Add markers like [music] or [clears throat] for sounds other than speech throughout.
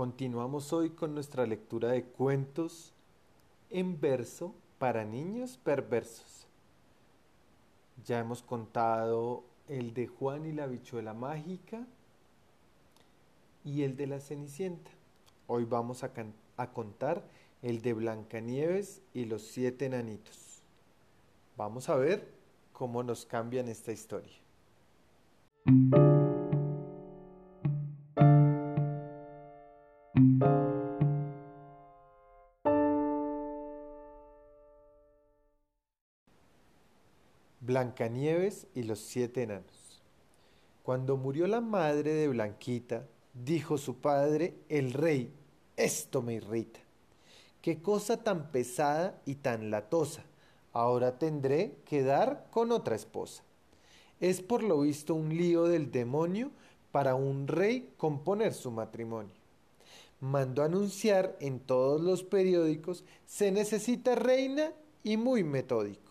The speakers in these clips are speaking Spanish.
Continuamos hoy con nuestra lectura de cuentos en verso para niños perversos. Ya hemos contado el de Juan y la bichuela mágica y el de la Cenicienta. Hoy vamos a, a contar el de Blancanieves y los siete enanitos. Vamos a ver cómo nos cambian esta historia. Blancanieves y los siete enanos. Cuando murió la madre de Blanquita, dijo su padre, el rey, esto me irrita. Qué cosa tan pesada y tan latosa. Ahora tendré que dar con otra esposa. Es por lo visto un lío del demonio para un rey componer su matrimonio. Mandó anunciar en todos los periódicos, se necesita reina y muy metódico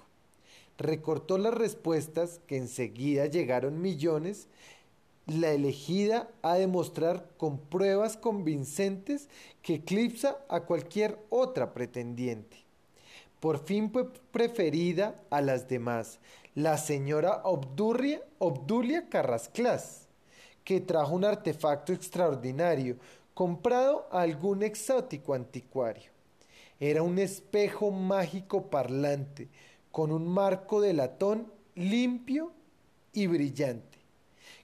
recortó las respuestas que enseguida llegaron millones, la elegida a demostrar con pruebas convincentes que eclipsa a cualquier otra pretendiente. Por fin fue preferida a las demás, la señora Obdulia, Carrasclas, que trajo un artefacto extraordinario, comprado a algún exótico anticuario. Era un espejo mágico parlante, con un marco de latón limpio y brillante,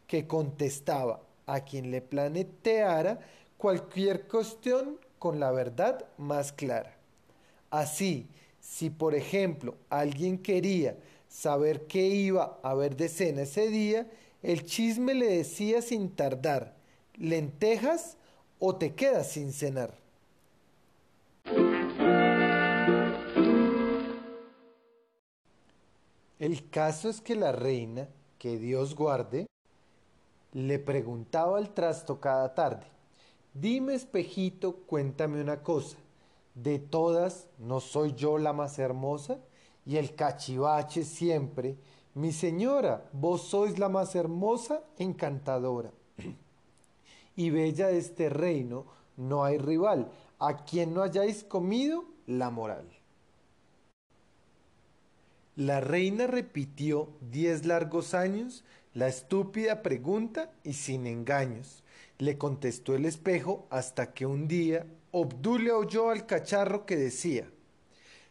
que contestaba a quien le planeteara cualquier cuestión con la verdad más clara. Así, si por ejemplo alguien quería saber qué iba a haber de cena ese día, el chisme le decía sin tardar, lentejas o te quedas sin cenar. El caso es que la reina, que Dios guarde, le preguntaba al trasto cada tarde, dime espejito, cuéntame una cosa, de todas no soy yo la más hermosa, y el cachivache siempre, mi señora, vos sois la más hermosa, encantadora. [clears throat] y bella de este reino, no hay rival, a quien no hayáis comido la moral. La reina repitió diez largos años la estúpida pregunta y sin engaños. Le contestó el espejo hasta que un día Obdulia oyó al cacharro que decía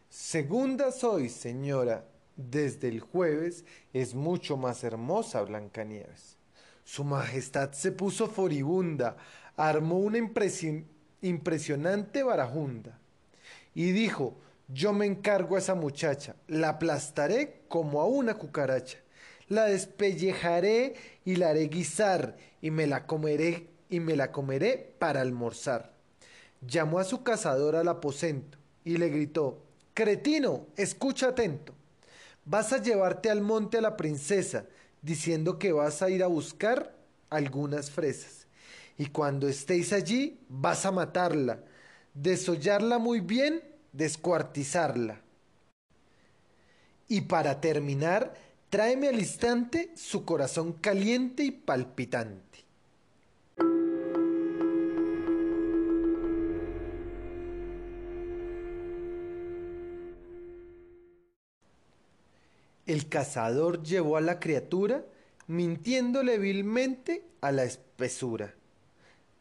Segunda soy, señora, desde el jueves es mucho más hermosa Blancanieves. Su Majestad se puso furibunda, armó una impresionante barajunda y dijo yo me encargo a esa muchacha, la aplastaré como a una cucaracha, la despellejaré y la haré guisar y me la comeré y me la comeré para almorzar. Llamó a su cazador al aposento y le gritó Cretino, escucha atento. Vas a llevarte al monte a la princesa, diciendo que vas a ir a buscar algunas fresas. Y cuando estéis allí, vas a matarla, desollarla muy bien descuartizarla. Y para terminar, tráeme al instante su corazón caliente y palpitante. El cazador llevó a la criatura, mintiéndole vilmente a la espesura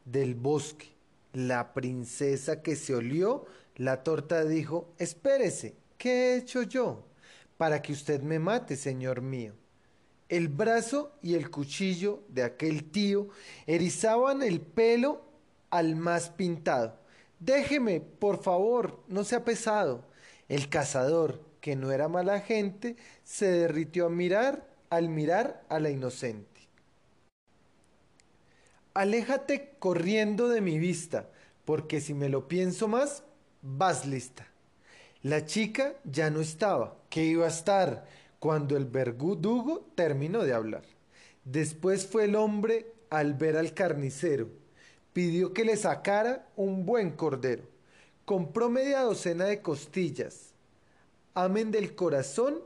del bosque. La princesa que se olió la torta dijo, espérese, ¿qué he hecho yo? Para que usted me mate, señor mío. El brazo y el cuchillo de aquel tío erizaban el pelo al más pintado. Déjeme, por favor, no sea pesado. El cazador, que no era mala gente, se derritió a mirar al mirar a la inocente. Aléjate corriendo de mi vista, porque si me lo pienso más, vas lista. La chica ya no estaba, que iba a estar cuando el verdugo terminó de hablar. Después fue el hombre al ver al carnicero, pidió que le sacara un buen cordero, compró media docena de costillas, amen del corazón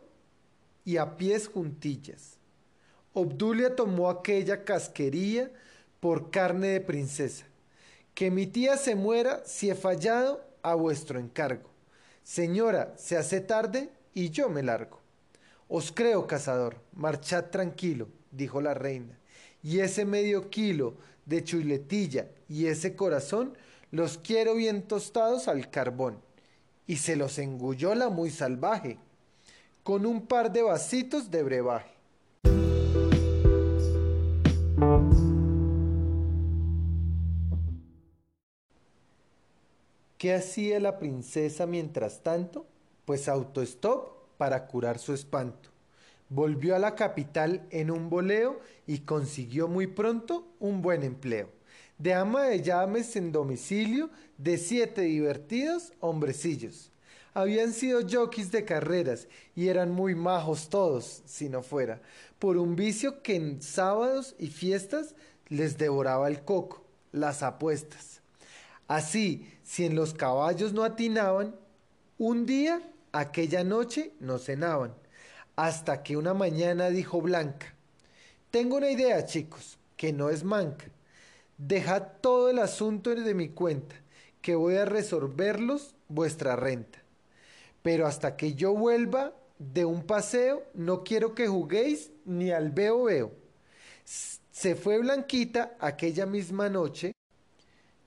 y a pies juntillas. Obdulia tomó aquella casquería por carne de princesa Que mi tía se muera si he fallado a vuestro encargo. Señora, se hace tarde y yo me largo. Os creo, cazador, marchad tranquilo, dijo la reina, y ese medio kilo de chuletilla y ese corazón los quiero bien tostados al carbón. Y se los engulló la muy salvaje, con un par de vasitos de brebaje. ¿Qué hacía la princesa mientras tanto? Pues autostop para curar su espanto. Volvió a la capital en un boleo y consiguió muy pronto un buen empleo. De ama de llaves en domicilio de siete divertidos hombrecillos. Habían sido jockeys de carreras y eran muy majos todos, si no fuera, por un vicio que en sábados y fiestas les devoraba el coco, las apuestas. Así, si en los caballos no atinaban, un día, aquella noche, no cenaban, hasta que una mañana dijo Blanca, tengo una idea, chicos, que no es manca. Dejad todo el asunto de mi cuenta, que voy a resolverlos vuestra renta. Pero hasta que yo vuelva de un paseo, no quiero que juguéis ni al veo veo. Se fue Blanquita aquella misma noche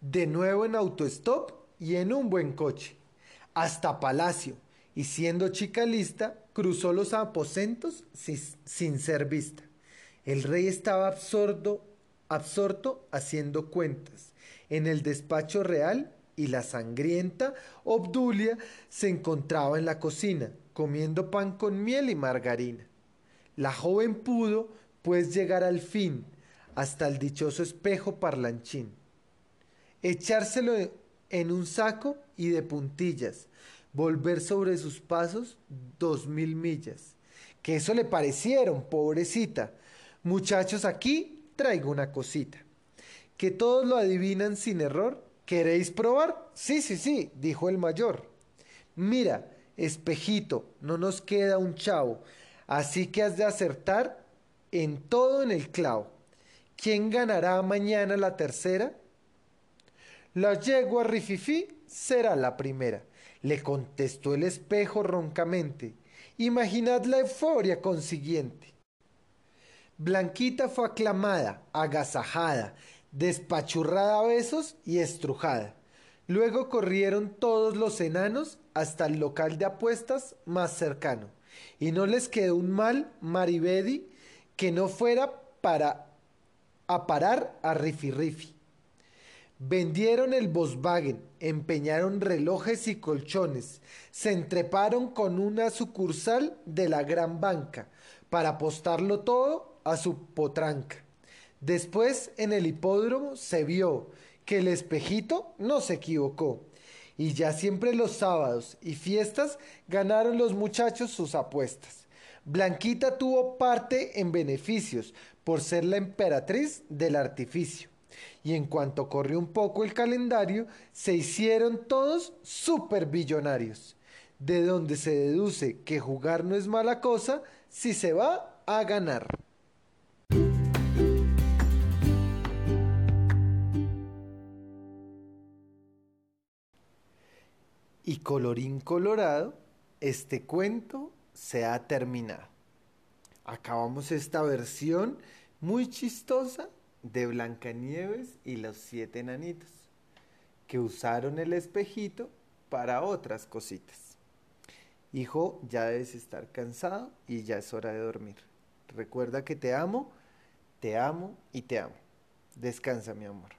de nuevo en autostop y en un buen coche, hasta Palacio, y siendo chica lista, cruzó los aposentos sin ser vista. El rey estaba absorto, absorto haciendo cuentas. En el despacho real y la sangrienta Obdulia se encontraba en la cocina, comiendo pan con miel y margarina. La joven pudo, pues, llegar al fin hasta el dichoso espejo parlanchín echárselo en un saco y de puntillas, volver sobre sus pasos dos mil millas. Que eso le parecieron, pobrecita. Muchachos, aquí traigo una cosita. Que todos lo adivinan sin error. ¿Queréis probar? Sí, sí, sí, dijo el mayor. Mira, espejito, no nos queda un chavo, así que has de acertar en todo en el clavo. ¿Quién ganará mañana la tercera? La yegua Rififi será la primera, le contestó el espejo roncamente. Imaginad la euforia consiguiente. Blanquita fue aclamada, agasajada, despachurrada a besos y estrujada. Luego corrieron todos los enanos hasta el local de apuestas más cercano, y no les quedó un mal Maribedi que no fuera para a parar a Rifi Rifi. Vendieron el Volkswagen, empeñaron relojes y colchones, se entreparon con una sucursal de la gran banca para apostarlo todo a su potranca. Después en el hipódromo se vio que el espejito no se equivocó y ya siempre los sábados y fiestas ganaron los muchachos sus apuestas. Blanquita tuvo parte en beneficios por ser la emperatriz del artificio y en cuanto corrió un poco el calendario, se hicieron todos superbillonarios, de donde se deduce que jugar no es mala cosa si se va a ganar. Y colorín colorado, este cuento se ha terminado. Acabamos esta versión muy chistosa de Blancanieves y los siete enanitos, que usaron el espejito para otras cositas. Hijo, ya debes estar cansado y ya es hora de dormir. Recuerda que te amo, te amo y te amo. Descansa, mi amor.